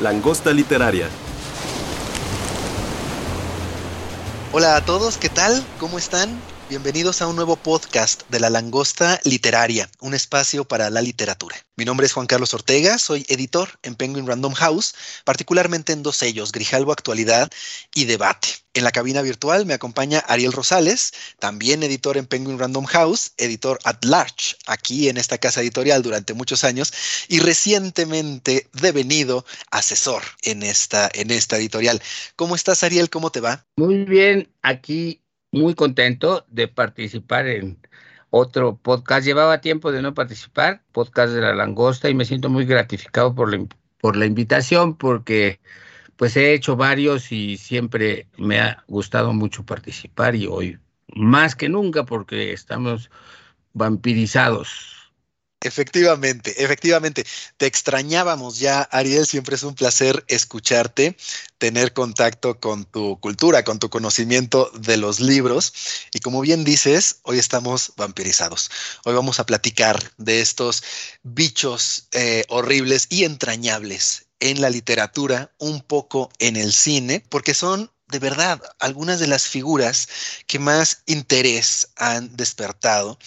Langosta Literaria. Hola a todos, ¿qué tal? ¿Cómo están? Bienvenidos a un nuevo podcast de La Langosta Literaria, un espacio para la literatura. Mi nombre es Juan Carlos Ortega, soy editor en Penguin Random House, particularmente en dos sellos, Grijalbo Actualidad y Debate. En la cabina virtual me acompaña Ariel Rosales, también editor en Penguin Random House, editor at large aquí en esta casa editorial durante muchos años y recientemente devenido asesor en esta, en esta editorial. ¿Cómo estás, Ariel? ¿Cómo te va? Muy bien, aquí muy contento de participar en otro podcast. Llevaba tiempo de no participar, podcast de la langosta, y me siento muy gratificado por la, por la invitación porque pues he hecho varios y siempre me ha gustado mucho participar y hoy más que nunca porque estamos vampirizados Efectivamente, efectivamente. Te extrañábamos ya, Ariel. Siempre es un placer escucharte, tener contacto con tu cultura, con tu conocimiento de los libros. Y como bien dices, hoy estamos vampirizados. Hoy vamos a platicar de estos bichos eh, horribles y entrañables en la literatura, un poco en el cine, porque son de verdad algunas de las figuras que más interés han despertado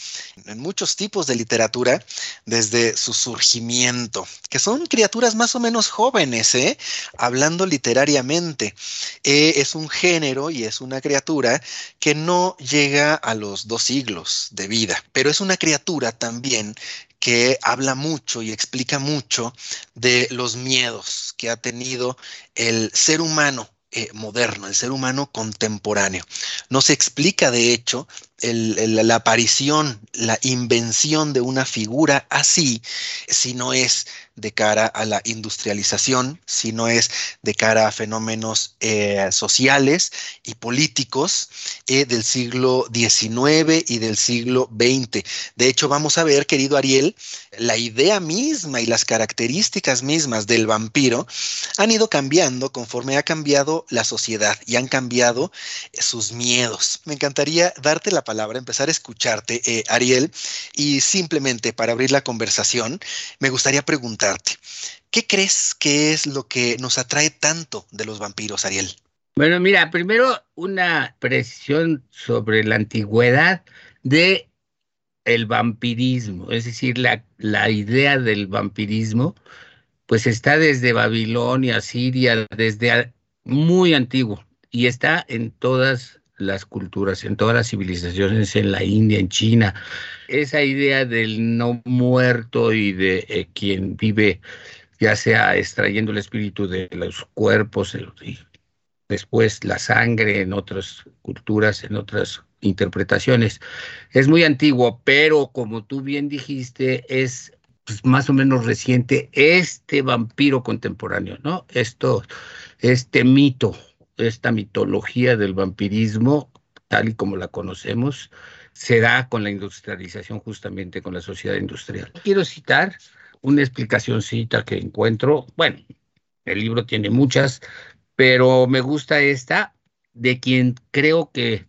en muchos tipos de literatura desde su surgimiento, que son criaturas más o menos jóvenes, ¿eh? hablando literariamente. Eh, es un género y es una criatura que no llega a los dos siglos de vida, pero es una criatura también que habla mucho y explica mucho de los miedos que ha tenido el ser humano eh, moderno, el ser humano contemporáneo. No se explica, de hecho, la aparición, la invención de una figura así, si no es de cara a la industrialización, si no es de cara a fenómenos eh, sociales y políticos eh, del siglo XIX y del siglo XX. De hecho, vamos a ver, querido Ariel, la idea misma y las características mismas del vampiro han ido cambiando conforme ha cambiado la sociedad y han cambiado sus miedos. Me encantaría darte la palabra, empezar a escucharte, eh, Ariel, y simplemente para abrir la conversación, me gustaría preguntar ¿Qué crees que es lo que nos atrae tanto de los vampiros, Ariel? Bueno, mira, primero una precisión sobre la antigüedad de el vampirismo, es decir, la, la idea del vampirismo, pues está desde Babilonia, Siria, desde muy antiguo y está en todas las culturas, en todas las civilizaciones, en la India, en China. Esa idea del no muerto y de eh, quien vive, ya sea extrayendo el espíritu de los cuerpos y después la sangre en otras culturas, en otras interpretaciones. Es muy antiguo, pero como tú bien dijiste, es pues, más o menos reciente este vampiro contemporáneo, ¿no? Esto, este mito esta mitología del vampirismo, tal y como la conocemos, se da con la industrialización, justamente con la sociedad industrial. Quiero citar una explicacióncita que encuentro, bueno, el libro tiene muchas, pero me gusta esta de quien creo que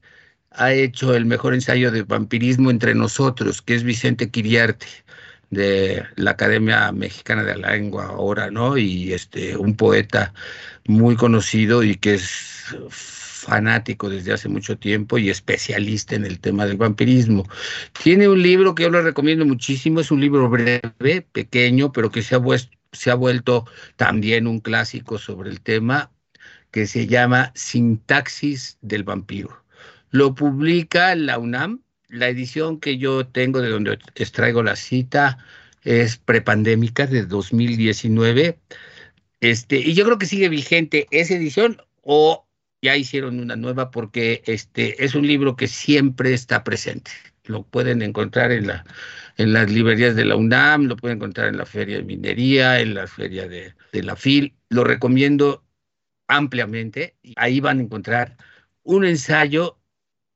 ha hecho el mejor ensayo de vampirismo entre nosotros, que es Vicente Quiriarte de la Academia Mexicana de la Lengua ahora, ¿no? Y este un poeta muy conocido y que es fanático desde hace mucho tiempo y especialista en el tema del vampirismo. Tiene un libro que yo le recomiendo muchísimo, es un libro breve, pequeño, pero que se ha, se ha vuelto también un clásico sobre el tema, que se llama Sintaxis del vampiro. Lo publica la UNAM la edición que yo tengo de donde extraigo la cita es prepandémica de 2019. Este, y yo creo que sigue vigente esa edición o ya hicieron una nueva porque este es un libro que siempre está presente. Lo pueden encontrar en la en las librerías de la UNAM, lo pueden encontrar en la Feria de Minería, en la Feria de, de la FIL. Lo recomiendo ampliamente. Ahí van a encontrar un ensayo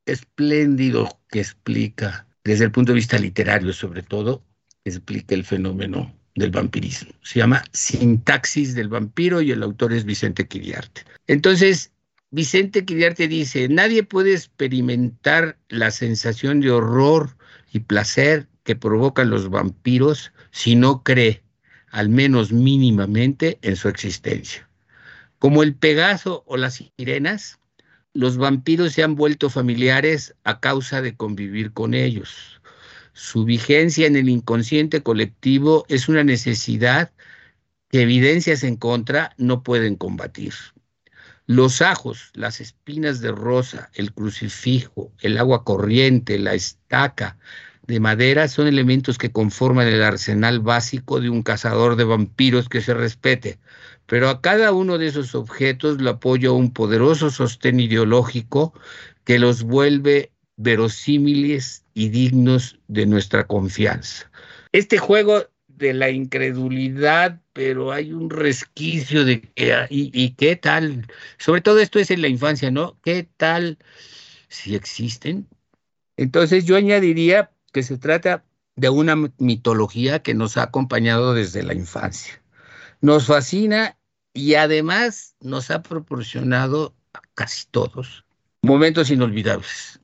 espléndido que explica, desde el punto de vista literario sobre todo, explica el fenómeno del vampirismo. Se llama Sintaxis del vampiro y el autor es Vicente Quiriarte. Entonces, Vicente Quiriarte dice, nadie puede experimentar la sensación de horror y placer que provocan los vampiros si no cree, al menos mínimamente, en su existencia. Como el Pegaso o las sirenas, los vampiros se han vuelto familiares a causa de convivir con ellos. Su vigencia en el inconsciente colectivo es una necesidad que evidencias en contra no pueden combatir. Los ajos, las espinas de rosa, el crucifijo, el agua corriente, la estaca de madera son elementos que conforman el arsenal básico de un cazador de vampiros que se respete, pero a cada uno de esos objetos le apoya un poderoso sostén ideológico que los vuelve verosímiles y dignos de nuestra confianza. Este juego de la incredulidad, pero hay un resquicio de que, y, y, qué tal, sobre todo esto es en la infancia, ¿no? ¿Qué tal si existen? Entonces yo añadiría que se trata de una mitología que nos ha acompañado desde la infancia. Nos fascina y además nos ha proporcionado a casi todos momentos inolvidables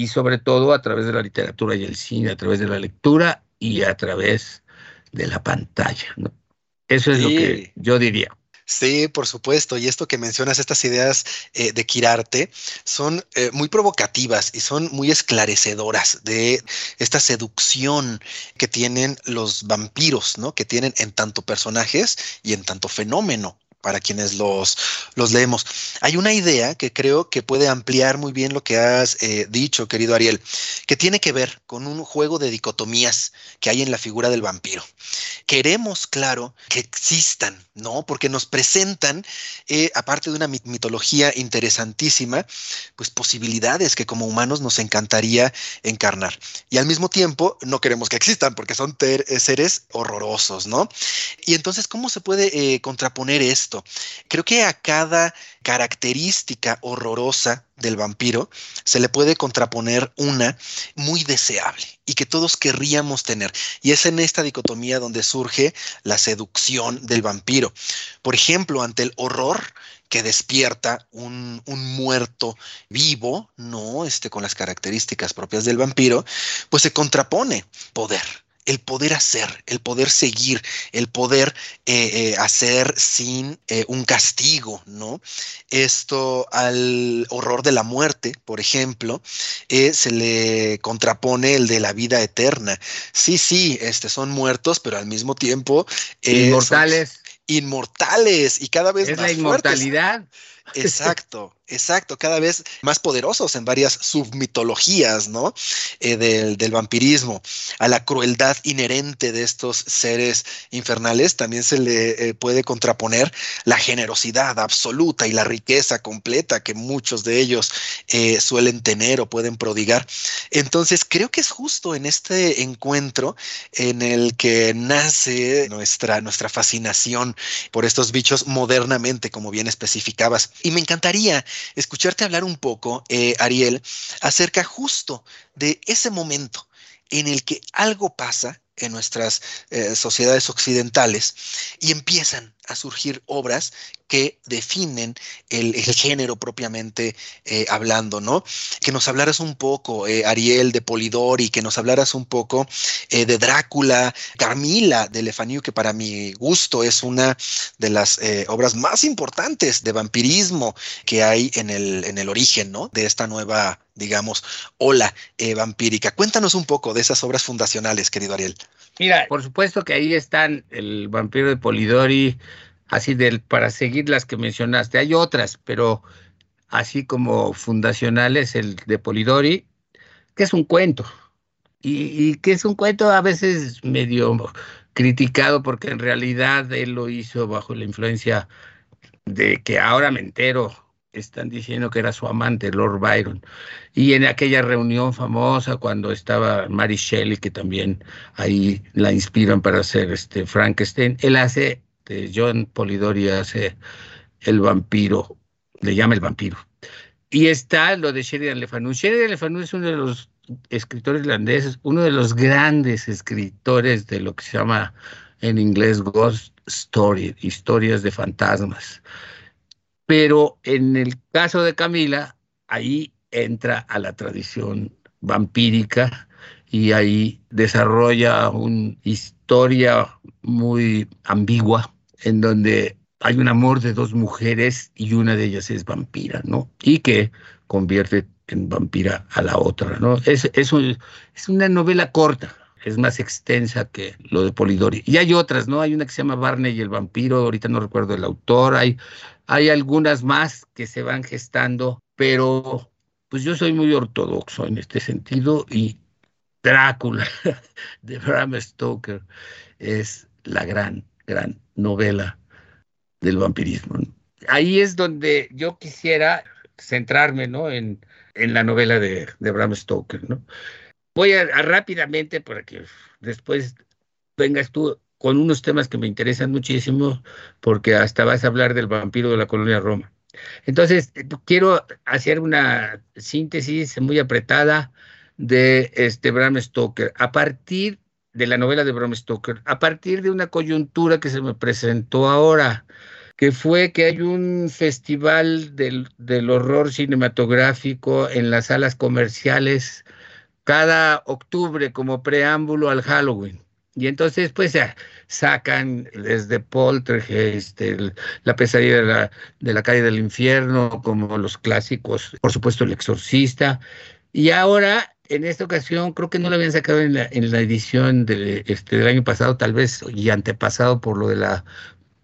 y sobre todo a través de la literatura y el cine, a través de la lectura y a través de la pantalla. ¿no? Eso es sí. lo que yo diría. Sí, por supuesto. Y esto que mencionas, estas ideas eh, de Kirarte, son eh, muy provocativas y son muy esclarecedoras de esta seducción que tienen los vampiros, ¿no? Que tienen en tanto personajes y en tanto fenómeno para quienes los, los leemos. Hay una idea que creo que puede ampliar muy bien lo que has eh, dicho, querido Ariel, que tiene que ver con un juego de dicotomías que hay en la figura del vampiro. Queremos, claro, que existan, ¿no? Porque nos presentan, eh, aparte de una mitología interesantísima, pues posibilidades que como humanos nos encantaría encarnar. Y al mismo tiempo no queremos que existan porque son seres horrorosos, ¿no? Y entonces, ¿cómo se puede eh, contraponer esto? Creo que a cada característica horrorosa del vampiro se le puede contraponer una muy deseable y que todos querríamos tener. Y es en esta dicotomía donde surge la seducción del vampiro. Por ejemplo, ante el horror que despierta un, un, muerto vivo, no este, con las características propias del vampiro, pues se contrapone poder el poder hacer, el poder seguir, el poder eh, eh, hacer sin eh, un castigo, ¿no? Esto al horror de la muerte, por ejemplo, se le contrapone el de la vida eterna. Sí, sí, este, son muertos, pero al mismo tiempo... inmortales. Inmortales y cada vez es más la inmortalidad. Fuertes. Exacto, exacto, cada vez más poderosos en varias submitologías, ¿no? Eh, del, vampirismo. A la crueldad inherente de estos seres infernales también se le eh, puede contraponer la generosidad absoluta y la riqueza completa que muchos de ellos eh, suelen tener o pueden prodigar. Entonces, creo que es justo en este encuentro en el que nace nuestra, nuestra fascinación por estos bichos modernamente, como bien especificabas. Y me encantaría escucharte hablar un poco, eh, Ariel, acerca justo de ese momento en el que algo pasa en nuestras eh, sociedades occidentales y empiezan a surgir obras que definen el, género propiamente eh, hablando, ¿no? Que nos hablaras un poco, eh, Ariel, de Polidori, que nos hablaras un poco eh, de Drácula, Carmila de Lefaniu, que para mi gusto es una de las obras más importantes de vampirismo que hay en el, en el origen, ¿no? De esta nueva, digamos, ola vampírica. Cuéntanos un poco de esas obras fundacionales, querido Ariel. Mira, por supuesto que ahí están el vampiro de Polidori, así del, para seguir las que mencionaste. Hay otras, pero así como fundacionales, el de Polidori, que es un cuento. Y, y, que es un cuento a veces medio criticado porque en realidad él lo hizo bajo la influencia de que ahora me entero están diciendo que era su amante, Lord Byron. Y en aquella reunión famosa cuando estaba Mary Shelley, que también ahí la inspiran para hacer este Frankenstein, él hace, de John Polidori hace el vampiro, le llama el vampiro. Y está lo de Sheridan Le Fanu. Sheridan Le Fanu es uno de los escritores irlandeses, uno de los grandes escritores de lo que se llama en inglés ghost story, historias de fantasmas. Pero en el caso de Camila, ahí entra a la tradición vampírica y ahí desarrolla una historia muy ambigua en donde hay un amor de dos mujeres y una de ellas es vampira, ¿no? Y que convierte en vampira a la otra, ¿no? Es, es, es una novela corta, es más extensa que lo de Polidori. Y hay otras, ¿no? Hay una que se llama Barney y el vampiro, ahorita no recuerdo el autor, hay, hay algunas más que se van gestando, pero pues yo soy muy ortodoxo en este sentido y Drácula de Bram Stoker es la gran, gran novela del vampirismo. Ahí es donde yo quisiera centrarme, ¿no? En, en la novela de, de Bram Stoker, ¿no? Voy a, rápidamente para que después vengas tú con unos temas que me interesan muchísimo, porque hasta vas a hablar del vampiro de la colonia Roma. Entonces, quiero hacer una síntesis muy apretada de este Bram Stoker. A partir de la novela de Bram Stoker, a partir de una coyuntura que se me presentó ahora, que fue que hay un festival del, del horror cinematográfico en las salas comerciales cada octubre como preámbulo al Halloween. Y entonces, pues sacan desde Poltergeist, La pesadilla de la, de la calle del infierno, como los clásicos, por supuesto, El Exorcista. Y ahora, en esta ocasión, creo que no lo habían sacado en la, en la edición de, este, del año pasado, tal vez, y antepasado por lo de la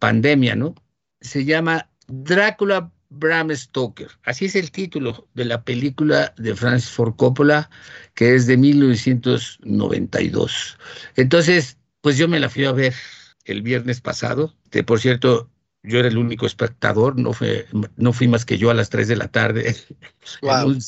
pandemia, ¿no? Se llama Drácula Bram Stoker. Así es el título de la película de Francis Ford Coppola, que es de 1992. Entonces, pues yo me la fui a ver el viernes pasado. De, por cierto, yo era el único espectador, no, fue, no fui más que yo a las 3 de la tarde en, un,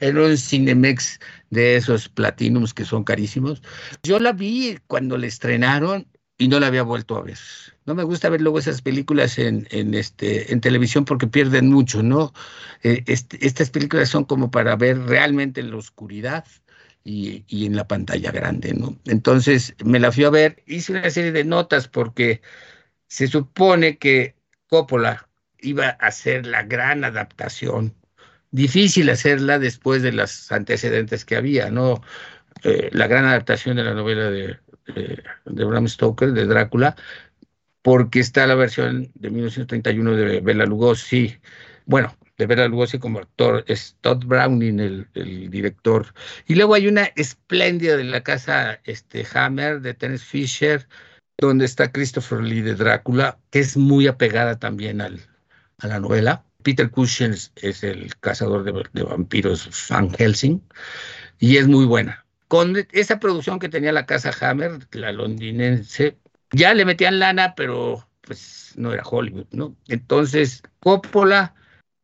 en, un, Cinemex de esos Platinums que son carísimos. Yo la vi cuando la estrenaron y no la había vuelto a ver. No me gusta ver luego esas películas en, en, este, en televisión porque pierden mucho, ¿no? Eh, este, estas películas son como para ver realmente en la oscuridad y, y, en la pantalla grande, ¿no? Entonces me la fui a ver, hice una serie de notas porque se supone que Coppola iba a hacer la gran adaptación. Difícil hacerla después de los antecedentes que había, ¿no? Eh, la gran adaptación de la novela de, Bram Stoker, de Drácula, porque está la versión de 1931 de Bela Lugosi, bueno, de Bela Lugosi como actor, es Todd Browning, el, director. Y luego hay una espléndida de la casa este, Hammer, de Tennis Fisher, donde está Christopher Lee de Drácula, que es muy apegada también al, a la novela. Peter Cushing es, el cazador de, de, vampiros Van Helsing, y es muy buena con esa producción que tenía la casa Hammer, la londinense, ya le metían lana, pero pues no era Hollywood, ¿no? Entonces, Coppola,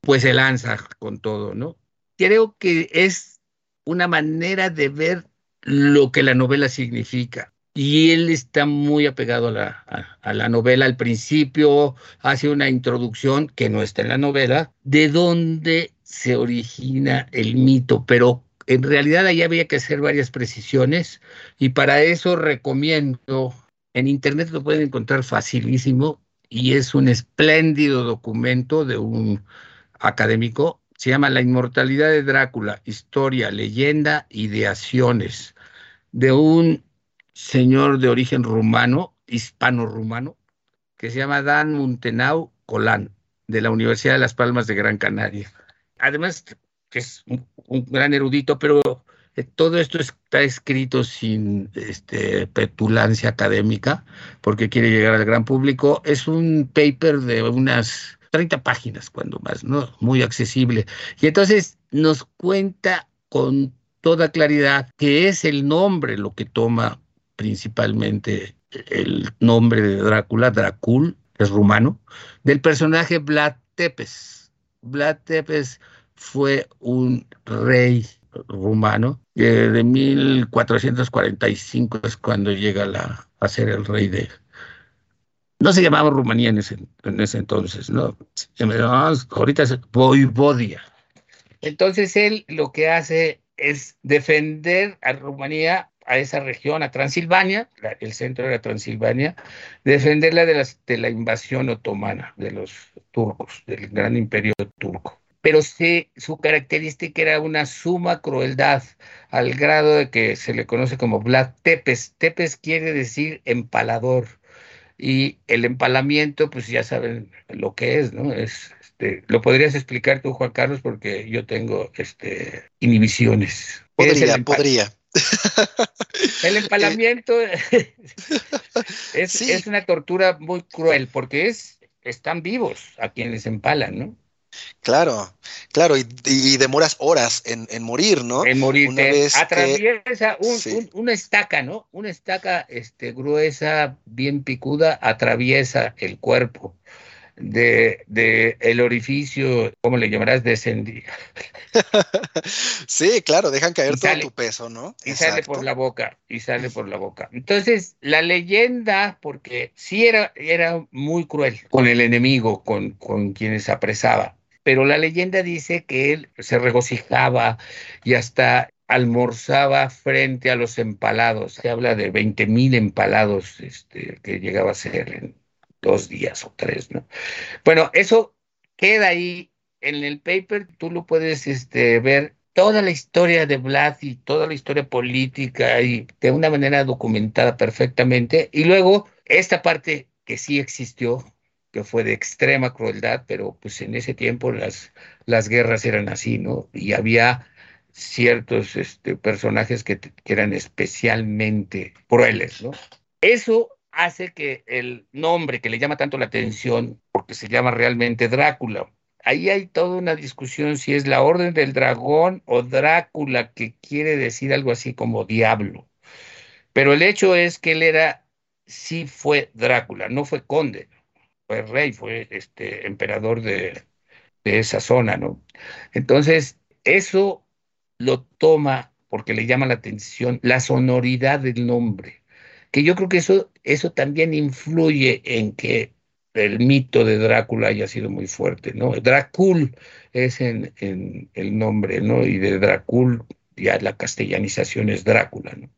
pues se lanza con todo, ¿no? Creo que es una manera de ver lo que la novela significa. Y él está muy apegado a la, a, la novela. Al principio hace una introducción que no está en la novela, de dónde se origina el mito, pero en realidad ahí había que hacer varias precisiones y para eso recomiendo, en internet lo pueden encontrar facilísimo y es un espléndido documento de un académico, se llama La inmortalidad de Drácula, historia, leyenda, ideaciones, de un señor de origen rumano, hispano-rumano, que se llama Dan Muntenau Colán, de la Universidad de Las Palmas de Gran Canaria. Además, que es un, gran erudito, pero eh, todo esto está escrito sin este, petulancia académica, porque quiere llegar al gran público. Es un paper de unas 30 páginas, cuando más, ¿no? Muy accesible. Y entonces nos cuenta con toda claridad que es el nombre lo que toma principalmente el nombre de Drácula, Dracul, es rumano, del personaje Vlad Tepes, Vlad Tepes fue un rey rumano de 1445 es cuando llega a ser el rey de... No se llamaba Rumanía en ese, en ese entonces, ¿no? Ahorita es Voivodia. Entonces él lo que hace es defender a Rumanía, a esa región, a Transilvania, el centro de la Transilvania, defenderla de, las, de la invasión otomana, de los turcos, del gran imperio turco pero sí, su característica era una suma crueldad, al grado de que se le conoce como Vlad Tepes. Tepes quiere decir empalador, y el empalamiento, pues ya saben lo que es, ¿no? Es, este, lo podrías explicar tú, Juan Carlos, porque yo tengo este, inhibiciones. Podría, podría. El empalamiento es, es una tortura muy cruel, porque es, están vivos a quienes empalan, ¿no? Claro, claro, y, demoras horas en, morir, ¿no? En morir. atraviesa una estaca, ¿no? Una estaca este, gruesa, bien picuda, atraviesa el cuerpo de, de el orificio, ¿cómo le llamarás? Descendí. sí, claro, dejan caer todo tu peso, ¿no? Y sale por la boca, y sale por la boca. Entonces, la leyenda, porque sí era, era muy cruel con el enemigo, con, con quienes apresaba pero la leyenda dice que él se regocijaba y hasta almorzaba frente a los empalados. Se habla de 20 mil empalados este, que llegaba a ser en dos días o tres, ¿no? Bueno, eso queda ahí en el paper, tú lo puedes este, ver toda la historia de Vlad y toda la historia política y de una manera documentada perfectamente. Y luego esta parte que sí existió, que fue de extrema crueldad, pero pues en ese tiempo las, las guerras eran así, ¿no? Y había ciertos este, personajes que, que eran especialmente crueles, ¿no? Eso hace que el nombre que le llama tanto la atención, porque se llama realmente Drácula, ahí hay toda una discusión si es la orden del dragón o Drácula, que quiere decir algo así como diablo. Pero el hecho es que él era, sí fue Drácula, no fue conde fue rey, fue este emperador de, esa zona, ¿no? Entonces, eso lo toma porque le llama la atención la sonoridad del nombre, que yo creo que eso, eso también influye en que el mito de Drácula haya sido muy fuerte, ¿no? Drácul es en, en el nombre, ¿no? Y de Drácul ya la castellanización es Drácula, ¿no?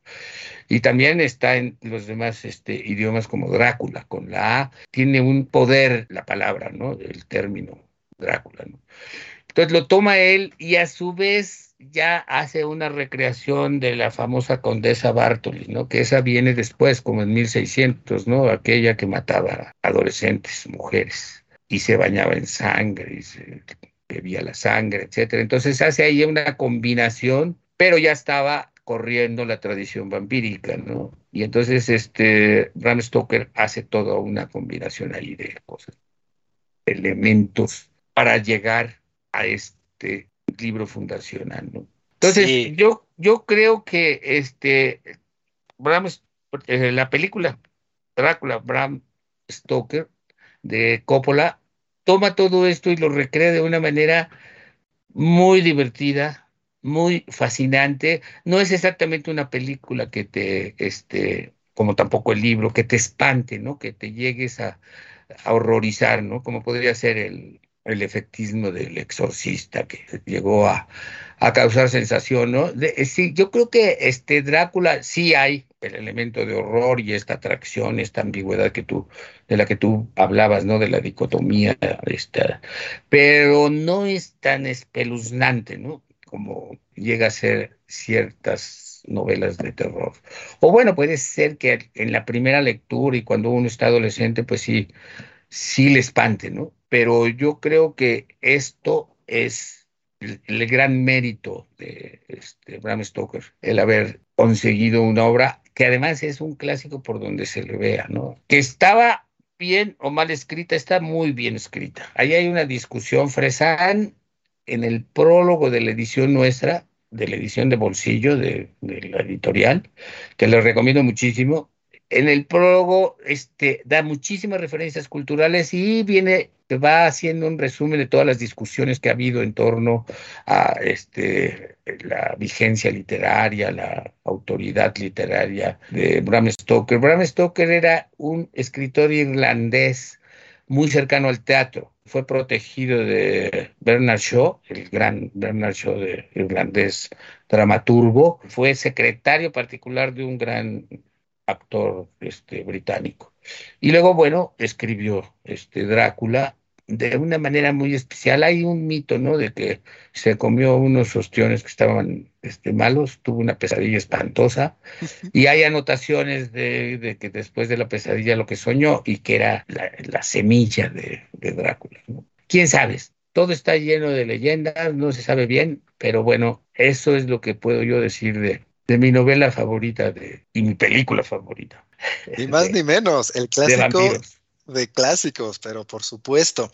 Y también está en los demás este, idiomas como Drácula, con la A, tiene un poder la palabra, ¿no? El término Drácula. Entonces lo toma él y a su vez ya hace una recreación de la famosa condesa Bartoli, ¿no? Que esa viene después, como en 1600, ¿no? Aquella que mataba adolescentes, mujeres, y se bañaba en sangre, y bebía la sangre, etcétera. Entonces hace ahí una combinación, pero ya estaba corriendo la tradición vampírica, ¿no? Y entonces este Bram Stoker hace toda una combinación ahí de cosas, elementos para llegar a este libro fundacional, ¿no? Entonces, yo, yo creo que este Bram, eh, la película Drácula, Bram Stoker de Coppola, toma todo esto y lo recrea de una manera muy divertida, muy fascinante. No es exactamente una película que te, este, como tampoco el libro, que te espante, ¿no? Que te llegues a, horrorizar, ¿no? Como podría ser el, el efectismo del exorcista que llegó a, a causar sensación, ¿no? Eh, sí, yo creo que este Drácula sí hay el elemento de horror y esta atracción, esta ambigüedad que tú, de la que tú hablabas, ¿no? De la dicotomía, esta, pero no es tan espeluznante, ¿no? como llega a ser ciertas novelas de terror. O bueno, puede ser que en la primera lectura y cuando uno está adolescente, pues sí, sí le espante, ¿no? Pero yo creo que esto es el, gran mérito de este, Bram Stoker, el haber conseguido una obra que además es un clásico por donde se le vea, ¿no? Que estaba bien o mal escrita, está muy bien escrita. Ahí hay una discusión. Fresan en el prólogo de la edición nuestra, de la edición de bolsillo de, la editorial, que les recomiendo muchísimo, en el prólogo este, da muchísimas referencias culturales y viene va haciendo un resumen de todas las discusiones que ha habido en torno a este, la vigencia literaria, la autoridad literaria de Bram Stoker. Bram Stoker era un escritor irlandés muy cercano al teatro. Fue protegido de Bernard Shaw, el gran Bernard Shaw de irlandés dramaturgo. Fue secretario particular de un gran actor este, británico. Y luego, bueno, escribió este, Drácula de una manera muy especial. Hay un mito, ¿no? De que se comió unos ostiones que estaban este, malos, tuvo una pesadilla espantosa, y hay anotaciones de, que después de la pesadilla lo que soñó y que era la, semilla de, Drácula. ¿Quién sabe? Todo está lleno de leyendas, no se sabe bien, pero bueno, eso es lo que puedo yo decir de, de mi novela favorita de, y mi película favorita. Ni más ni menos, el clásico de clásicos, pero por supuesto.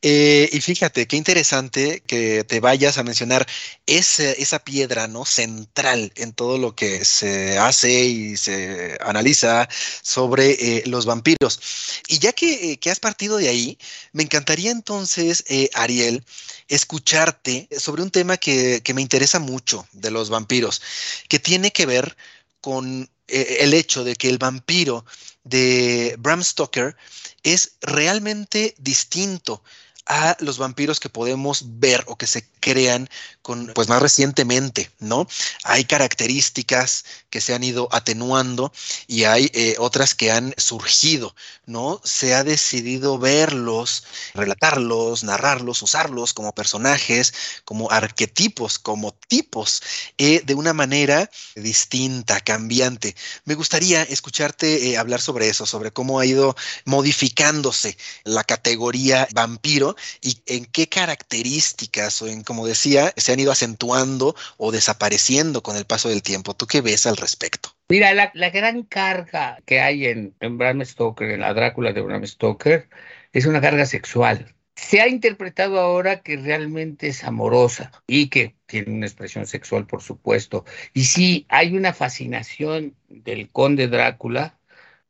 Eh, y fíjate, qué interesante que te vayas a mencionar esa piedra ¿no? central en todo lo que se hace y se analiza sobre eh, los vampiros. Y ya que, eh, que, has partido de ahí, me encantaría entonces, Ariel, escucharte sobre un tema que me interesa mucho de los vampiros, que tiene que ver con el hecho de que el vampiro de Bram Stoker es realmente distinto a los vampiros que podemos ver o que se crean con, pues más recientemente, ¿no? Hay características que se han ido atenuando y hay eh, otras que han surgido, ¿no? Se ha decidido verlos, relatarlos, narrarlos, usarlos como personajes, como arquetipos, como tipos, eh, de una manera distinta, cambiante. Me gustaría escucharte eh, hablar sobre eso, sobre cómo ha ido modificándose la categoría vampiro y en qué características o en, como decía, se han ido acentuando o desapareciendo con el paso del tiempo. ¿Tú qué ves al respecto? Mira, la, gran carga que hay en, en Bram Stoker, en la Drácula de Bram Stoker, es una carga sexual. Se ha interpretado ahora que realmente es amorosa y que tiene una expresión sexual, por supuesto. Y sí, hay una fascinación del conde Drácula,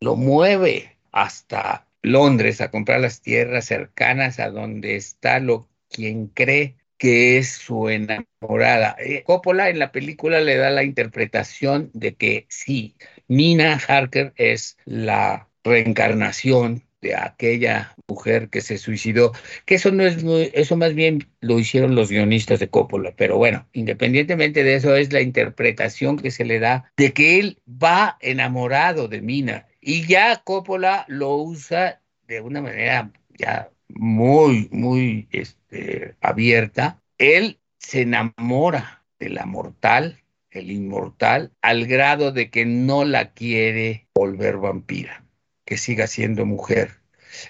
lo mueve hasta Londres a comprar las tierras cercanas a donde está lo quien cree que es su enamorada. Eh, Coppola en la película le da la interpretación de que sí, Nina Harker es la reencarnación de aquella mujer que se suicidó, que eso no es muy, eso más bien lo hicieron los guionistas de Coppola, pero bueno, independientemente de eso es la interpretación que se le da de que él va enamorado de Mina y ya Coppola lo usa de una manera ya muy, muy este, abierta. Él se enamora de la mortal, el inmortal, al grado de que no la quiere volver vampira, que siga siendo mujer.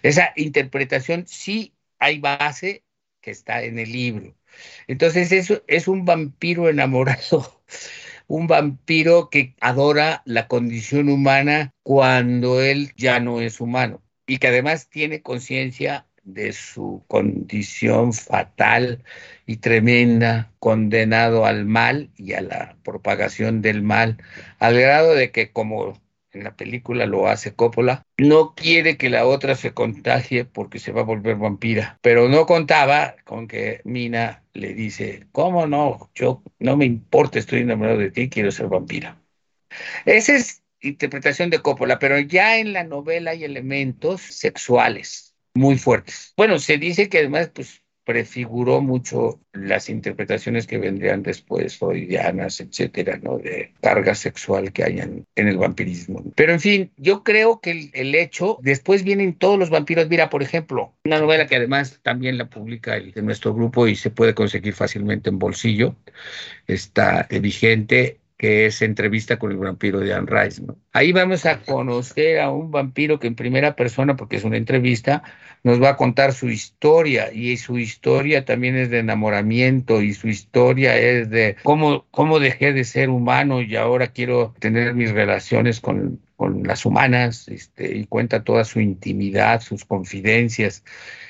Esa interpretación sí hay base que está en el libro. Entonces eso es un vampiro enamorado un vampiro que adora la condición humana cuando él ya no es humano y que además tiene conciencia de su condición fatal y tremenda, condenado al mal y a la propagación del mal, al grado de que como en la película lo hace Coppola, no quiere que la otra se contagie porque se va a volver vampira, pero no contaba con que Mina le dice, ¿cómo no? Yo no me importa, estoy enamorado de ti, quiero ser vampira. Esa es interpretación de Coppola, pero ya en la novela hay elementos sexuales muy fuertes. Bueno, se dice que además, pues prefiguró mucho las interpretaciones que vendrían después, freudianas, etcétera, ¿no? De carga sexual que hay en, el vampirismo. Pero en fin, yo creo que el, hecho, después vienen todos los vampiros. Mira, por ejemplo, una novela que además también la publica el, de nuestro grupo y se puede conseguir fácilmente en bolsillo, está vigente, que es Entrevista con el vampiro de Anne Rice. Ahí vamos a conocer a un vampiro que en primera persona, porque es una entrevista, nos va a contar su historia y su historia también es de enamoramiento y su historia es de cómo, cómo dejé de ser humano y ahora quiero tener mis relaciones con, con las humanas este, y cuenta toda su intimidad, sus confidencias.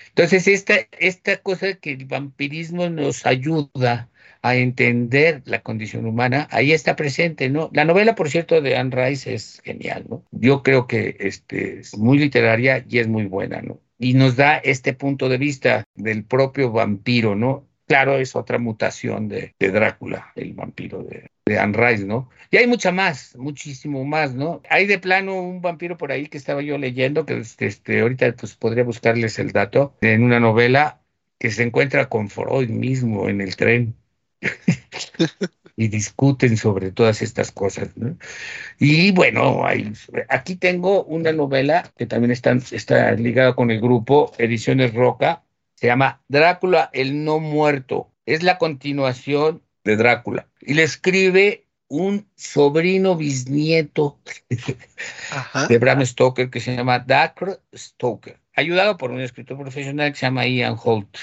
Entonces, esta, esta cosa que el vampirismo nos ayuda a entender la condición humana, ahí está presente, ¿no? La novela, por cierto, de Anne Rice es genial, ¿no? Yo creo que este, es muy literaria y es muy buena, ¿no? Y nos da este punto de vista del propio vampiro, ¿no? Claro, es otra mutación de, de Drácula, el vampiro de, de Anne Rice, ¿no? Y hay mucha más, muchísimo más, ¿no? Hay de plano un vampiro por ahí que estaba yo leyendo, que este, ahorita pues podría buscarles el dato, en una novela que se encuentra con Freud mismo en el tren. y discuten sobre todas estas cosas. ¿no? Y bueno, hay, aquí tengo una novela que también está, está ligada con el grupo Ediciones Roca, se llama Drácula el no muerto. Es la continuación de Drácula. Y le escribe un sobrino bisnieto de Bram Stoker que se llama Dacre Stoker, ayudado por un escritor profesional que se llama Ian Holt.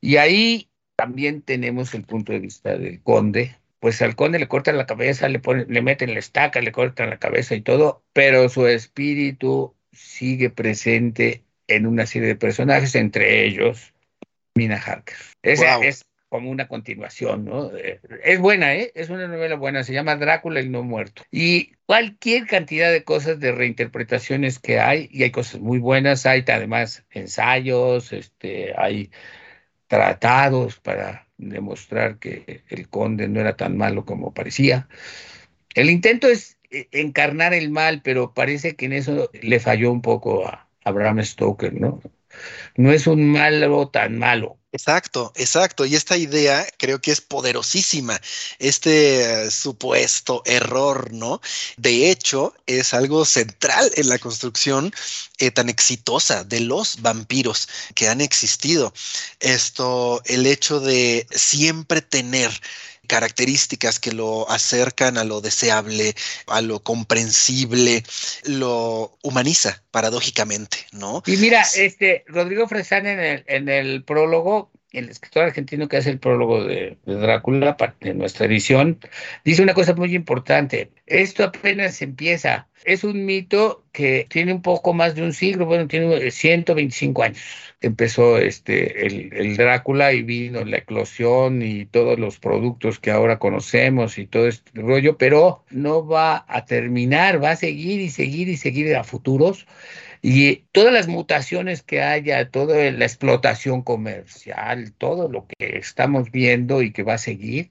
Y ahí también tenemos el punto de vista del conde. Pues al conde le cortan la cabeza, le, ponen, le meten la estaca, le cortan la cabeza y todo, pero su espíritu sigue presente en una serie de personajes, entre ellos Mina Harker. Esa es como una continuación, ¿no? Eh, es buena, ¿eh? Es una novela buena, se llama Drácula el no muerto. Y cualquier cantidad de cosas de reinterpretaciones que hay, y hay cosas muy buenas, hay además ensayos, este, hay tratados para demostrar que el conde no era tan malo como parecía. El intento es eh, encarnar el mal, pero parece que en eso le falló un poco a Abraham Stoker, ¿no? No es un malo tan malo, Exacto, exacto. Y esta idea creo que es poderosísima, este supuesto error, ¿no? De hecho, es algo central en la construcción eh, tan exitosa de los vampiros que han existido. Esto, el hecho de siempre tener características que lo acercan a lo deseable, a lo comprensible, lo humaniza paradójicamente, ¿no? Y mira, este Rodrigo Fresán en el, en el prólogo, el escritor argentino que hace el prólogo de, de Drácula, de nuestra edición, dice una cosa muy importante. Esto apenas empieza. Es un mito que tiene un poco más de un siglo, bueno, tiene 125 años empezó este, el, el, Drácula y vino la eclosión y todos los productos que ahora conocemos y todo este rollo, pero no va a terminar, va a seguir y seguir y seguir a futuros. Y todas las mutaciones que haya, toda la explotación comercial, todo lo que estamos viendo y que va a seguir,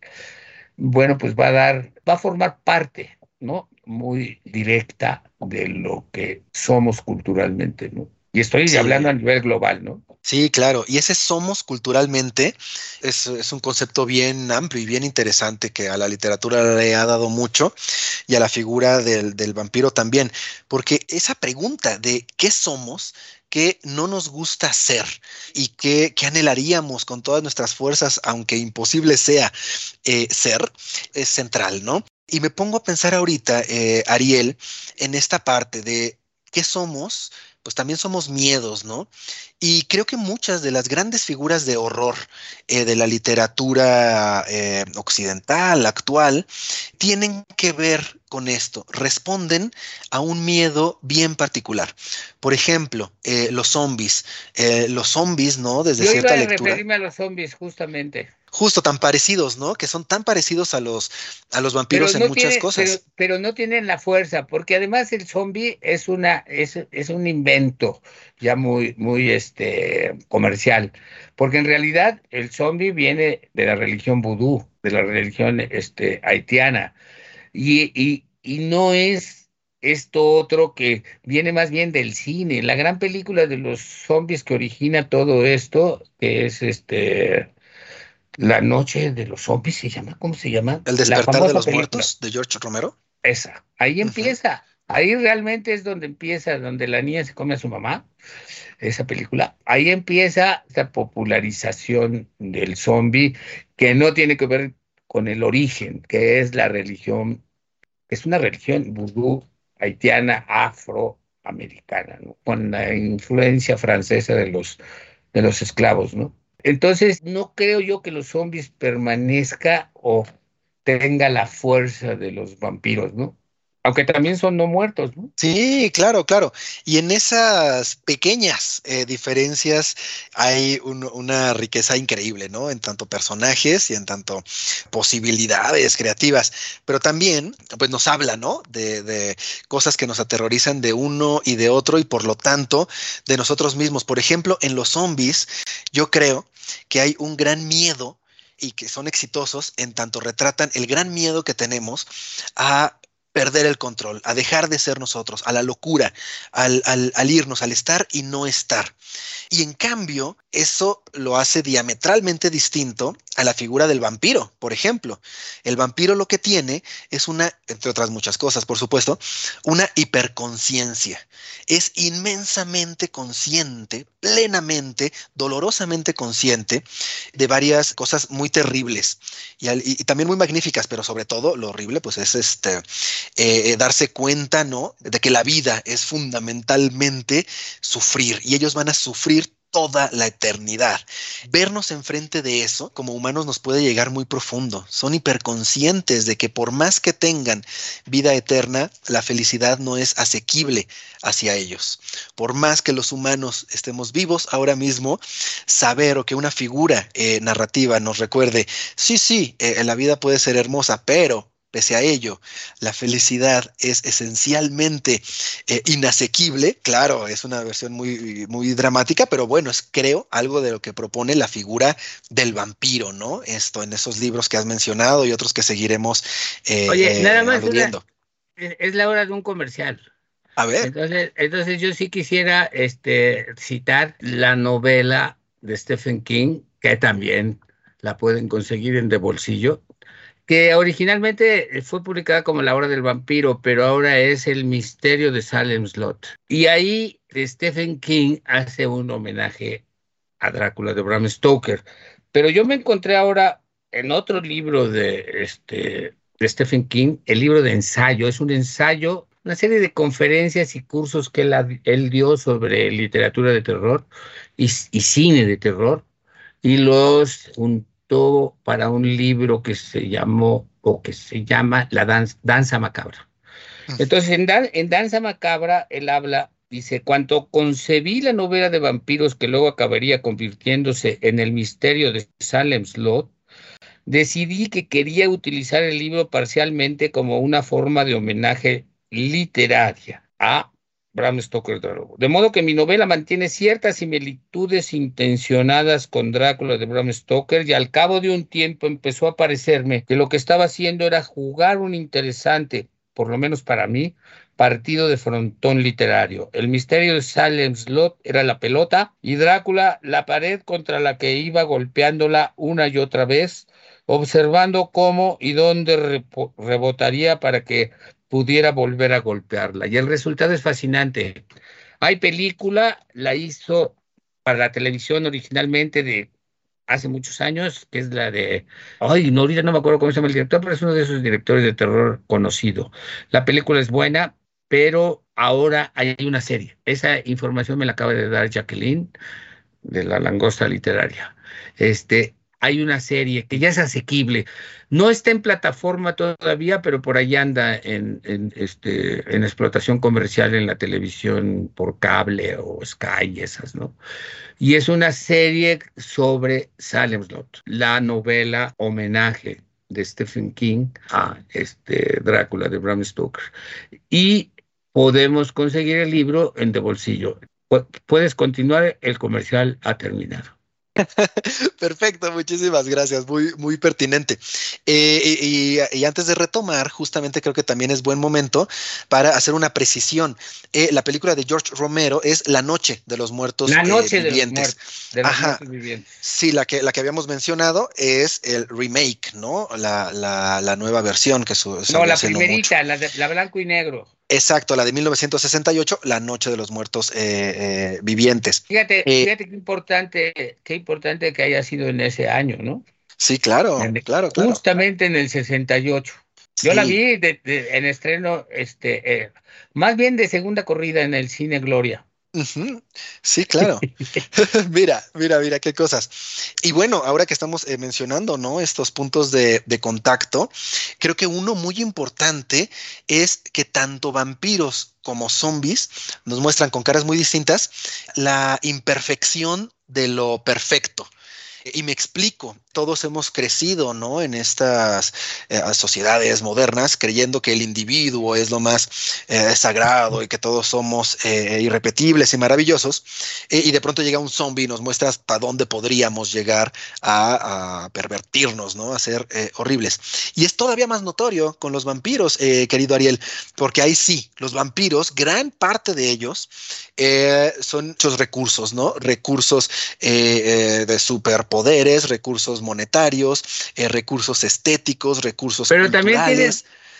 bueno, pues va a dar, va a formar parte, ¿no? Muy directa de lo que somos culturalmente, ¿no? Y estoy sí. hablando a nivel global, ¿no? Sí, claro. Y ese somos culturalmente es, es, un concepto bien amplio y bien interesante que a la literatura le ha dado mucho y a la figura del, del vampiro también. Porque esa pregunta de qué somos, qué no nos gusta ser y qué, qué, anhelaríamos con todas nuestras fuerzas, aunque imposible sea eh, ser, es central, ¿no? Y me pongo a pensar ahorita, eh, Ariel, en esta parte de qué somos, pues también somos miedos, ¿no? Y creo que muchas de las grandes figuras de horror eh, de la literatura eh, occidental actual tienen que ver con esto, responden a un miedo bien particular. Por ejemplo, eh, los zombies, los zombies, ¿no? Desde Yo cierta iba a lectura. referirme a los zombies, justamente justo tan parecidos, ¿no? Que son tan parecidos a los, a los vampiros no en muchas tiene, cosas. Pero, pero, no tienen la fuerza, porque además el zombie es una, es, es un invento ya muy, muy este, comercial. Porque en realidad el zombie viene de la religión vudú, de la religión este, haitiana. Y, y, y no es esto otro que viene más bien del cine. La gran película de los zombies que origina todo esto, que es este la noche de los zombies se llama, ¿cómo se llama? El despertar de los película. muertos de George Romero. Esa, ahí empieza. Ahí realmente es donde empieza, donde la niña se come a su mamá, esa película. Ahí empieza esta popularización del zombie que no tiene que ver con el origen, que es la religión, es una religión vudú haitiana, afroamericana, ¿no? con la influencia francesa de los, de los esclavos, ¿no? Entonces, no creo yo que los zombies permanezca o tenga la fuerza de los vampiros, ¿no? Aunque también son no muertos, ¿no? Sí, claro, claro. Y en esas pequeñas eh, diferencias hay una riqueza increíble, ¿no? En tanto personajes y en tanto posibilidades creativas. Pero también, pues nos habla, ¿no? De, de cosas que nos aterrorizan de uno y de otro y por lo tanto de nosotros mismos. Por ejemplo, en los zombies, yo creo que hay un gran miedo y que son exitosos en tanto retratan el gran miedo que tenemos a perder el control, a dejar de ser nosotros, a la locura, al, irnos, al estar y no estar. Y en cambio, eso lo hace diametralmente distinto a la figura del vampiro, por ejemplo. El vampiro lo que tiene es una, entre otras muchas cosas, por supuesto, una hiperconciencia. Es inmensamente consciente, plenamente, dolorosamente consciente de varias cosas muy terribles y también muy magníficas, pero sobre todo lo horrible, pues es este eh, eh, darse cuenta, ¿no? De que la vida es fundamentalmente sufrir y ellos van a sufrir toda la eternidad. Vernos enfrente de eso como humanos nos puede llegar muy profundo. Son hiperconscientes de que por más que tengan vida eterna, la felicidad no es asequible hacia ellos. Por más que los humanos estemos vivos ahora mismo, saber o que una figura eh, narrativa nos recuerde, sí, sí, la vida puede ser hermosa, pero Pese a ello, la felicidad es esencialmente eh, inasequible. Claro, es una versión muy, muy dramática, pero bueno, es creo algo de lo que propone la figura del vampiro, ¿no? Esto en esos libros que has mencionado y otros que seguiremos eh, Oye, nada más es la hora de un comercial. A ver. Entonces, entonces yo sí quisiera este, citar la novela de Stephen King, que también la pueden conseguir en De Bolsillo, que originalmente fue publicada como La Hora del Vampiro, pero ahora es El Misterio de Salem Slot. Y ahí Stephen King hace un homenaje a Drácula de Bram Stoker. Pero yo me encontré ahora en otro libro de, este, Stephen King, el libro de ensayo. Es un ensayo, una serie de conferencias y cursos que él, dio sobre literatura de terror y cine de terror. Y los para un libro que se llamó o que se llama La Danza, Macabra. Entonces, en, en Danza Macabra, él habla, dice, cuando concebí la novela de vampiros que luego acabaría convirtiéndose en el misterio de Salem Slot, decidí que quería utilizar el libro parcialmente como una forma de homenaje literaria a Bram Stoker De modo que mi novela mantiene ciertas similitudes intencionadas con Drácula de Bram Stoker y al cabo de un tiempo empezó a parecerme que lo que estaba haciendo era jugar un interesante, por lo menos para mí, partido de frontón literario. El misterio de Salem Slot era la pelota y Drácula la pared contra la que iba golpeándola una y otra vez, observando cómo y dónde rebotaría para que pudiera volver a golpearla. Y el resultado es fascinante. Hay película, la hizo para la televisión originalmente de hace muchos años, que es la de, ay, no, ahorita no me acuerdo cómo se llama el director, pero es uno de esos directores de terror conocido. La película es buena, pero ahora hay una serie. Esa información me la acaba de dar Jacqueline de la langosta literaria. Este, hay una serie que ya es asequible. No está en plataforma todavía, pero por ahí anda en, este, en explotación comercial en la televisión por cable o Sky, esas, ¿no? Y es una serie sobre Salem Slot, la novela homenaje de Stephen King a este Drácula de Bram Stoker. Y podemos conseguir el libro en de bolsillo. Puedes continuar, el comercial ha terminado. Perfecto, muchísimas gracias, muy, muy pertinente. Eh, y, antes de retomar, justamente creo que también es buen momento para hacer una precisión. Eh, la película de George Romero es La Noche de los Muertos la noche vivientes. De los, muertos vivientes. Sí, la que, la que habíamos mencionado es el remake, ¿no? La, la, nueva versión que su, No, la primerita, la, de, la blanco y negro. Exacto, la de 1968, La Noche de los Muertos eh, eh, Vivientes. Fíjate, eh, fíjate qué importante, qué importante que haya sido en ese año, ¿no? Sí, claro, claro, claro. Justamente en el 68. Yo la vi en estreno, este, más bien de segunda corrida en el cine Gloria. Sí, claro. mira, mira, mira qué cosas. Y bueno, ahora que estamos eh, mencionando, ¿no? Estos puntos de, de, contacto, creo que uno muy importante es que tanto vampiros como zombies nos muestran con caras muy distintas la imperfección de lo perfecto. Y me explico, todos hemos crecido, ¿no? En estas eh, sociedades modernas, creyendo que el individuo es lo más eh, sagrado y que todos somos eh, irrepetibles y maravillosos. y de pronto llega un zombie y nos muestra hasta dónde podríamos llegar a, a pervertirnos, ¿no? A ser horribles. Y es todavía más notorio con los vampiros, querido Ariel, porque ahí sí, los vampiros, gran parte de ellos son muchos recursos, ¿no? Recursos de superpoderes, recursos monetarios, eh, recursos estéticos, recursos Pero también tienen,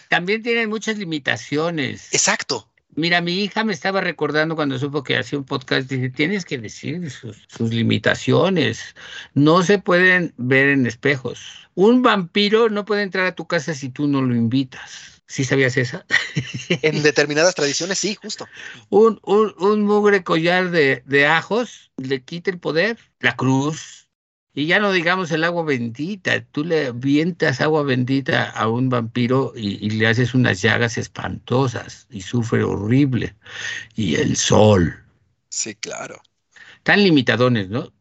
también tienen muchas limitaciones. Exacto. Mira, mi hija me estaba recordando cuando supo que hacía un podcast, dice, tienes que decir sus, sus, limitaciones. No se pueden ver en espejos. Un vampiro no puede entrar a tu casa si tú no lo invitas. ¿Sí sabías esa? En determinadas tradiciones, sí, justo. Un, un, un mugre collar de, de ajos le quita el poder. La cruz, y ya no digamos el agua bendita, tú le vientas agua bendita a un vampiro y, y, le haces unas llagas espantosas y sufre horrible. Y el sol. Sí, claro. Tan limitadones, ¿no?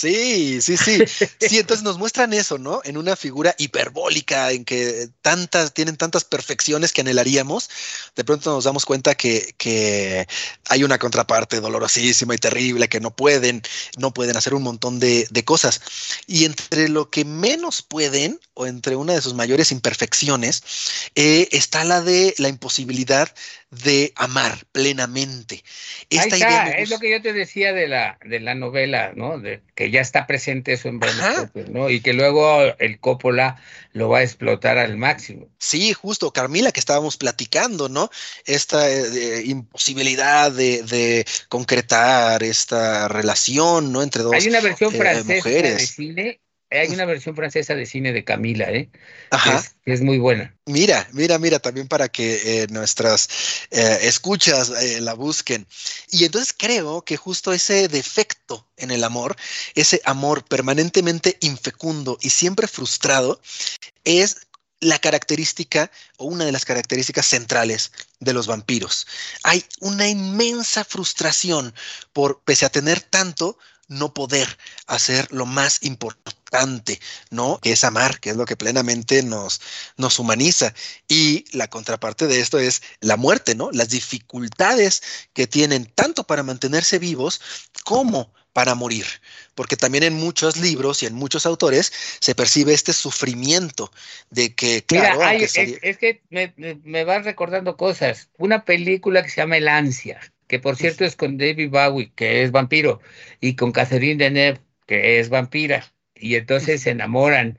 Sí, sí, sí. Sí, entonces nos muestran eso, ¿no? En una figura hiperbólica, en que tantas, tienen tantas perfecciones que anhelaríamos. De pronto nos damos cuenta que, que hay una contraparte dolorosísima y terrible, que no pueden, no pueden hacer un montón de, de cosas. Y entre lo que menos pueden, o entre una de sus mayores imperfecciones, eh, está la de la imposibilidad de amar plenamente. Esta Ahí está, es lo que yo te decía de la, de la novela, ¿no? De, que ya está presente eso en Bram ¿no? Y que luego el Coppola lo va a explotar al máximo. Sí, justo, Carmila, que estábamos platicando, ¿no? Esta eh, imposibilidad de, de, concretar esta relación, ¿no? Entre dos Hay una versión eh, francesa mujeres. de cine hay una versión francesa de cine de Camila, ¿eh? Ajá. Que es, es, muy buena. Mira, mira, mira, también para que eh, nuestras eh, escuchas eh, la busquen. Y entonces creo que justo ese defecto en el amor, ese amor permanentemente infecundo y siempre frustrado, es la característica o una de las características centrales de los vampiros. Hay una inmensa frustración por, pese a tener tanto, no poder hacer lo más importante, ¿no? Que es amar, que es lo que plenamente nos, nos humaniza. Y la contraparte de esto es la muerte, ¿no? Las dificultades que tienen tanto para mantenerse vivos como para morir, porque también en muchos libros y en muchos autores se percibe este sufrimiento de que, claro, Mira, hay, es, es, que me, me, vas recordando cosas. Una película que se llama El Ansia, que por cierto es con David Bowie, que es vampiro, y con Catherine Deneuve, que es vampira, y entonces se enamoran.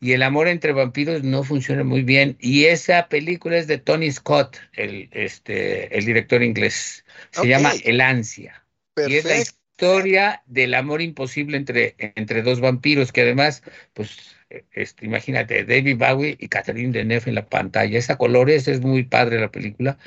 Y el amor entre vampiros no funciona muy bien. Y esa película es de Tony Scott, el, este, el director inglés. Se okay. llama El Ansia. Perfecto. Y es la historia del amor imposible entre, entre dos vampiros, que además, pues, este, imagínate, David Bowie y Catherine Deneuve en la pantalla. Esa colores es muy padre la película.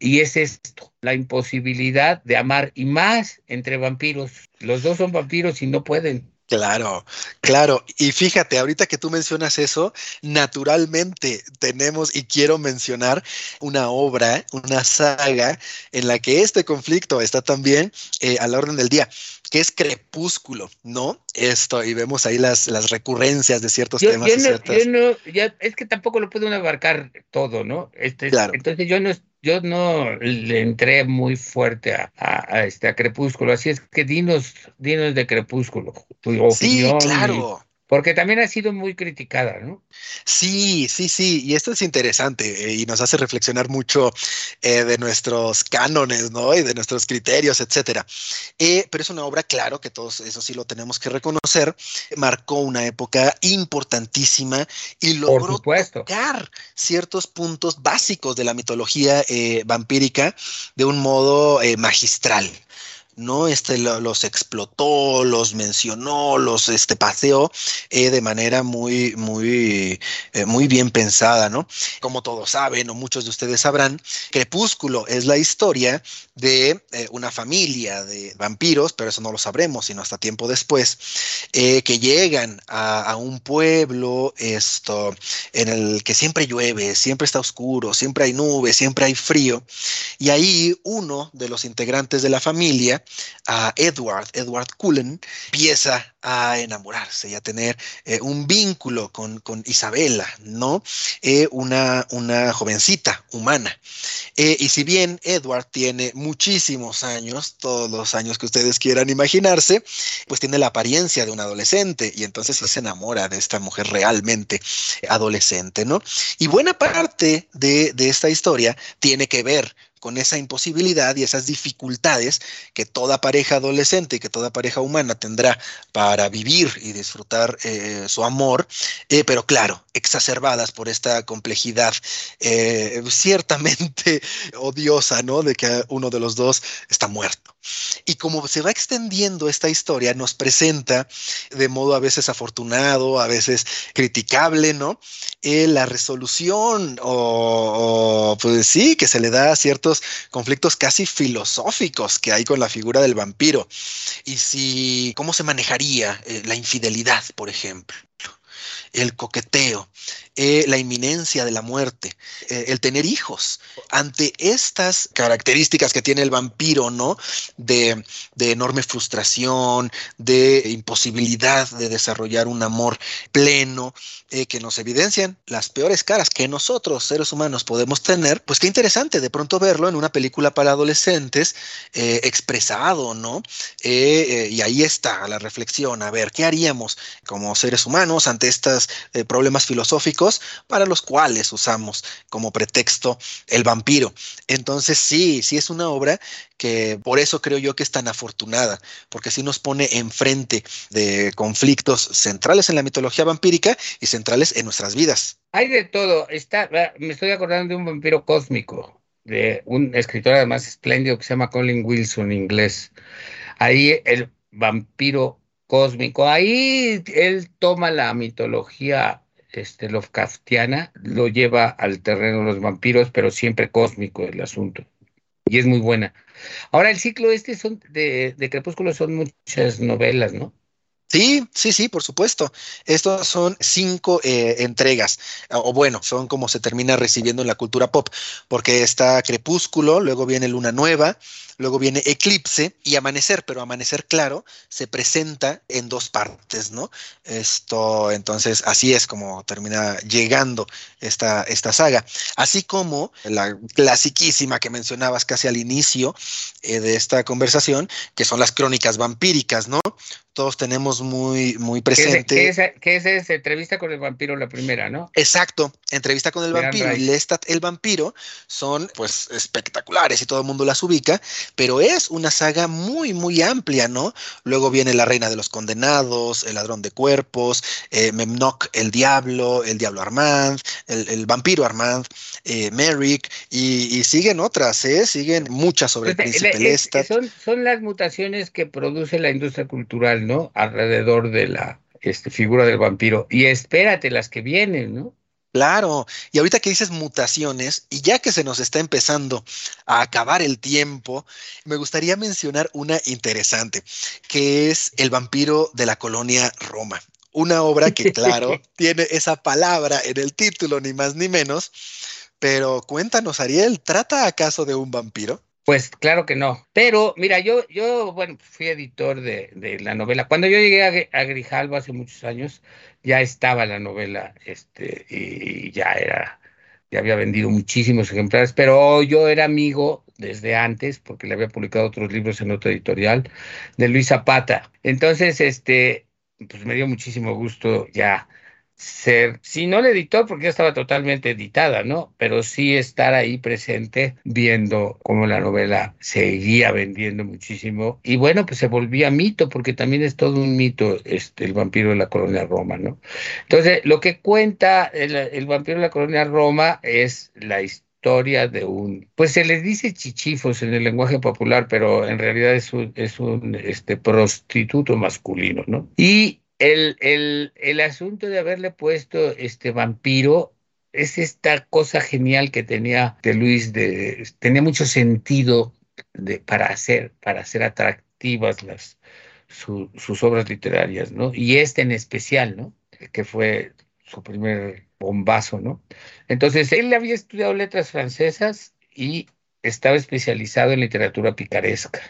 Y es esto, la imposibilidad de amar y más entre vampiros. Los dos son vampiros y no pueden. Claro, claro. Y fíjate, ahorita que tú mencionas eso, naturalmente tenemos y quiero mencionar una obra, una saga en la que este conflicto está también eh, a la orden del día, que es Crepúsculo, ¿no? Esto, y vemos ahí las, las recurrencias de ciertos yo, temas. Yo no, ciertas... yo no ya, es que tampoco lo puedo abarcar todo, ¿no? Este, claro. Entonces yo no, yo no le entré muy fuerte a, a, a, este a Crepúsculo, así es que dinos, dinos de Crepúsculo, tu sí, opinión. claro. Porque también ha sido muy criticada, ¿no? Sí, sí, sí, y esto es interesante eh, y nos hace reflexionar mucho eh, de nuestros cánones, ¿no? Y de nuestros criterios, etcétera. Eh, pero es una obra, claro, que todos eso sí lo tenemos que reconocer, marcó una época importantísima y logró tocar ciertos puntos básicos de la mitología vampírica de un modo magistral. ¿No? Este los explotó, los mencionó, los este, paseó eh, de manera muy, muy, eh, muy bien pensada, ¿no? Como todos saben, o muchos de ustedes sabrán, Crepúsculo es la historia de eh, una familia de vampiros, pero eso no lo sabremos, sino hasta tiempo después, que llegan a, a un pueblo esto, en el que siempre llueve, siempre está oscuro, siempre hay nubes, siempre hay frío, y ahí uno de los integrantes de la familia, a Edward, Edward Cullen, empieza a enamorarse y a tener eh, un vínculo con, Isabela, ¿no? Eh, una, una jovencita humana. Eh, y si bien Edward tiene muchísimos años, todos los años que ustedes quieran imaginarse, pues tiene la apariencia de un adolescente y entonces se enamora de esta mujer realmente adolescente, ¿no? Y buena parte de, de esta historia tiene que ver con esa imposibilidad y esas dificultades que toda pareja adolescente y que toda pareja humana tendrá para vivir y disfrutar eh, su amor, eh, pero claro, exacerbadas por esta complejidad eh, ciertamente odiosa, ¿no? De que uno de los dos está muerto. Y como se va extendiendo esta historia, nos presenta de modo a veces afortunado, a veces criticable, ¿no? la resolución o, pues sí, que se le da a ciertos conflictos casi filosóficos que hay con la figura del vampiro. Y si, ¿cómo se manejaría eh, la infidelidad, por ejemplo? El coqueteo, eh, la inminencia de la muerte, eh, el tener hijos. Ante estas características que tiene el vampiro, ¿no? De, enorme frustración, de imposibilidad de desarrollar un amor pleno, eh, que nos evidencian las peores caras que nosotros, seres humanos, podemos tener, pues qué interesante de pronto verlo en una película para adolescentes expresado, ¿no? y ahí está la reflexión, a ver, ¿qué haríamos como seres humanos ante estos problemas filosóficos? para los cuales usamos como pretexto el vampiro. Entonces sí, sí es una obra que por eso creo yo que es tan afortunada, porque sí nos pone enfrente de conflictos centrales en la mitología vampírica y centrales en nuestras vidas. Hay de todo. Está, me estoy acordando de un vampiro cósmico, de un escritor además espléndido que se llama Colin Wilson, inglés. Ahí el vampiro cósmico, ahí él toma la mitología este, Lovecraftiana, lo lleva al terreno de los vampiros, pero siempre cósmico el asunto. Y es muy buena. Ahora, el ciclo este son de, de Crepúsculo son muchas novelas, ¿no? Sí, sí, sí, por supuesto. Estos son cinco eh, entregas, o bueno, son como se termina recibiendo en la cultura pop, porque está Crepúsculo, luego viene Luna Nueva, luego viene Eclipse y Amanecer, pero Amanecer, claro, se presenta en dos partes, ¿no? Esto, entonces, así es como termina llegando esta, esta saga. Así como la clasiquísima que mencionabas casi al inicio eh, de esta conversación, que son las crónicas vampíricas, ¿no? Todos tenemos muy, muy presente. ¿Qué es, esa entrevista con el vampiro, la primera, ¿no? Exacto, entrevista con el vampiro y Lestat el vampiro son pues espectaculares y todo el mundo las ubica, pero es una saga muy, muy amplia, ¿no? Luego viene La Reina de los Condenados, El Ladrón de Cuerpos, eh, Memnock el Diablo, El Diablo Armand, El, Vampiro Armand, eh, Merrick, y, siguen otras, ¿eh? Siguen muchas sobre el pues, príncipe Lestat. Son, son las mutaciones que produce la industria cultural, ¿no? Alrededor de la este, figura del vampiro. Y espérate las que vienen, ¿no? Claro, y ahorita que dices mutaciones, y ya que se nos está empezando a acabar el tiempo, me gustaría mencionar una interesante, que es El vampiro de la colonia Roma. Una obra que, claro, tiene esa palabra en el título, ni más ni menos, pero cuéntanos, Ariel, ¿trata acaso de un vampiro? Pues claro que no. Pero mira, yo, yo bueno, fui editor de, de la novela. Cuando yo llegué a, a, Grijalbo hace muchos años, ya estaba la novela, este, y ya era, ya había vendido muchísimos ejemplares, pero yo era amigo desde antes, porque le había publicado otros libros en otra editorial, de Luis Zapata. Entonces, este, pues me dio muchísimo gusto ya ser, si no el editor, porque ya estaba totalmente editada, ¿no? Pero sí estar ahí presente viendo cómo la novela seguía vendiendo muchísimo. Y bueno, pues se volvía mito, porque también es todo un mito este, el vampiro de la colonia Roma, ¿no? Entonces, lo que cuenta el, el vampiro de la colonia Roma es la historia historia de un, pues se les dice chichifos en el lenguaje popular, pero en realidad es un, es un este, prostituto masculino, ¿no? Y el, el, el asunto de haberle puesto este vampiro es esta cosa genial que tenía de Luis, de, tenía mucho sentido de, para hacer, para hacer atractivas las, sus obras literarias, ¿no? Y este en especial, ¿no? Que fue su primer bombazo, ¿no? Entonces, él había estudiado letras francesas y estaba especializado en literatura picaresca.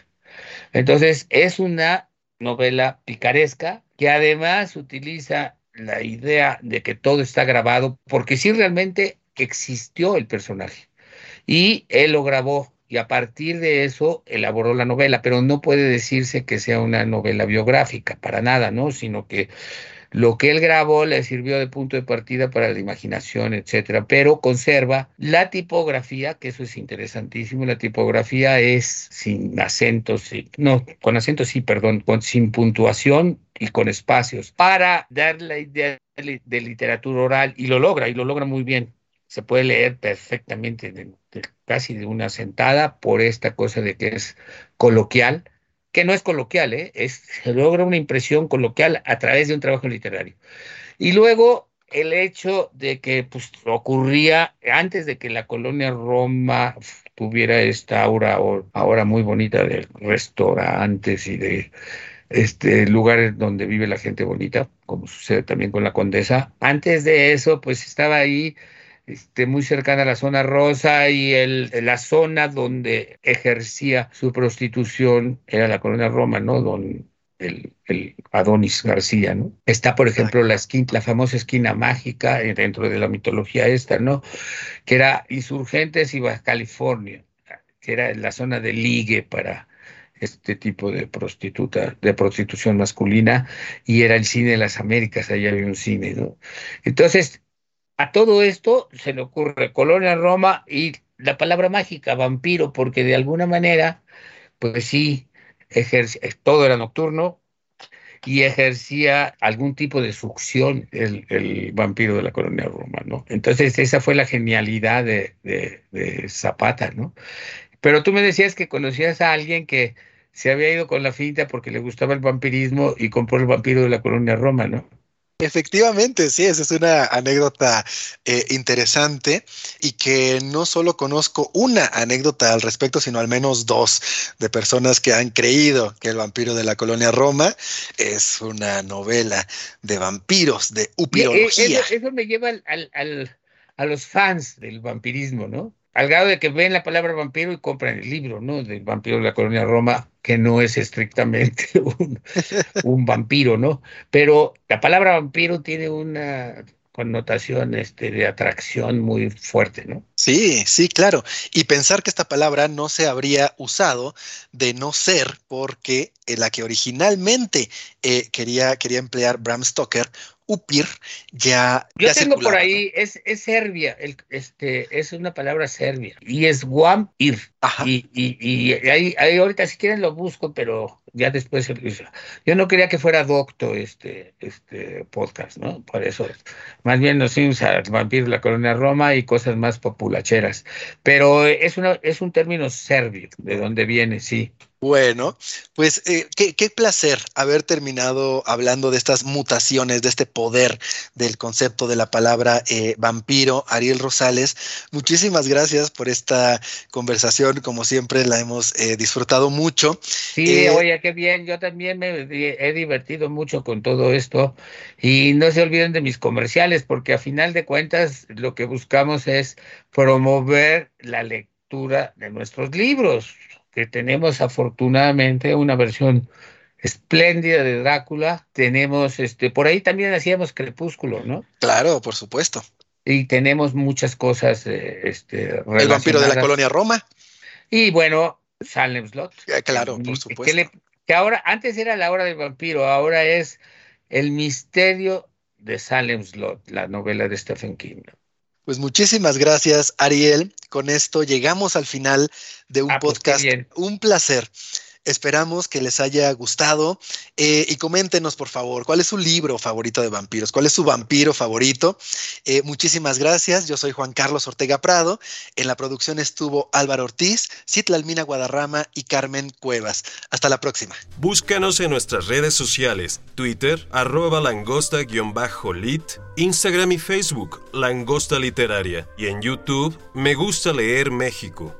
Entonces, es una novela picaresca que además utiliza la idea de que todo está grabado, porque sí realmente existió el personaje. Y él lo grabó y a partir de eso elaboró la novela, pero no puede decirse que sea una novela biográfica, para nada, ¿no? Sino que lo que él grabó le sirvió de punto de partida para la imaginación, etcétera, pero conserva la tipografía, que eso es interesantísimo. La tipografía es sin acentos, no, con acentos sí, perdón, con, sin puntuación y con espacios, para dar la idea de literatura oral y lo logra, y lo logra muy bien se puede leer perfectamente, casi de una sentada, por esta cosa de que es coloquial, que no es coloquial, ¿eh? es, se logra una impresión coloquial a través de un trabajo literario. Y luego el hecho de que pues, ocurría antes de que la colonia Roma tuviera esta aura ahora muy bonita de restaurantes y de este, lugares donde vive la gente bonita, como sucede también con la condesa. Antes de eso, pues estaba ahí este, muy cercana a la zona rosa y el, la zona donde ejercía su prostitución era la colonia Roma, ¿no? Don, el, el, Adonis García, ¿no? Está, por ejemplo, la, esquina, la famosa esquina mágica dentro de la mitología esta, ¿no? Que era Insurgentes y Baja California, que era la zona de ligue para este tipo de prostituta, de prostitución masculina, y era el cine de las Américas, allá había un cine, ¿no? Entonces, a todo esto se le ocurre Colonia Roma y la palabra mágica, vampiro, porque de alguna manera, pues sí, todo era nocturno y ejercía algún tipo de succión el, vampiro de la Colonia Roma, ¿no? Entonces esa fue la genialidad de, de Zapata, ¿no? Pero tú me decías que conocías a alguien que se había ido con la finta porque le gustaba el vampirismo y compró el vampiro de la Colonia Roma, ¿no? Efectivamente, sí, esa es una anécdota eh, interesante y que no solo conozco una anécdota al respecto, sino al menos dos de personas que han creído que El vampiro de la colonia Roma es una novela de vampiros, de upirología. Eso, me lleva al, a los fans del vampirismo, ¿no? al grado de que ven la palabra vampiro y compran el libro, ¿no? Del vampiro de la colonia Roma, que no es estrictamente un, vampiro, ¿no? Pero la palabra vampiro tiene una connotación este, de atracción muy fuerte, ¿no? Sí, sí, claro. Y pensar que esta palabra no se habría usado de no ser porque la que originalmente eh, quería, quería emplear Bram Stoker Upir ya. Yo tengo por ahí, es, es Serbia, el, este, es una palabra serbia, y es Guam-ir. Y, y, y ahí, ahí, ahorita si quieren lo busco, pero ya después. Yo no quería que fuera docto este, este podcast, ¿no? Por eso, más bien nos fuimos al vampiro de la colonia Roma y cosas más populacheras. Pero es, una, es un término serbio, de donde viene, sí. Bueno, pues eh, qué, placer haber terminado hablando de estas mutaciones, de este poder del concepto de la palabra eh, vampiro. Ariel Rosales, muchísimas gracias por esta conversación. Como siempre, la hemos eh, disfrutado mucho. Sí, oye, qué bien. Yo también me he divertido mucho con todo esto. Y no se olviden de mis comerciales, porque a final de cuentas lo que buscamos es promover la lectura de nuestros libros que tenemos afortunadamente una versión espléndida de Drácula. Tenemos, este, por ahí también hacíamos Crepúsculo, ¿no? Claro, por supuesto. Y tenemos muchas cosas, eh, este, El vampiro de la colonia Roma. Y bueno, Salem Slot. Eh, claro, por supuesto. Que, ahora, antes era la hora del vampiro, ahora es El misterio de Salem Slot, la novela de Stephen King. Pues muchísimas gracias, Ariel. Con esto llegamos al final de un ah, pues, podcast. un placer. Esperamos que les haya gustado eh, y coméntenos, por favor, cuál es su libro favorito de vampiros, cuál es su vampiro favorito. Eh, muchísimas gracias. Yo soy Juan Carlos Ortega Prado. En la producción estuvo Álvaro Ortiz, Citlalmina Guadarrama y Carmen Cuevas. Hasta la próxima. Búscanos en nuestras redes sociales, Twitter, arroba langosta-lit, Instagram y Facebook, Langosta Literaria, y en YouTube, Me Gusta Leer México.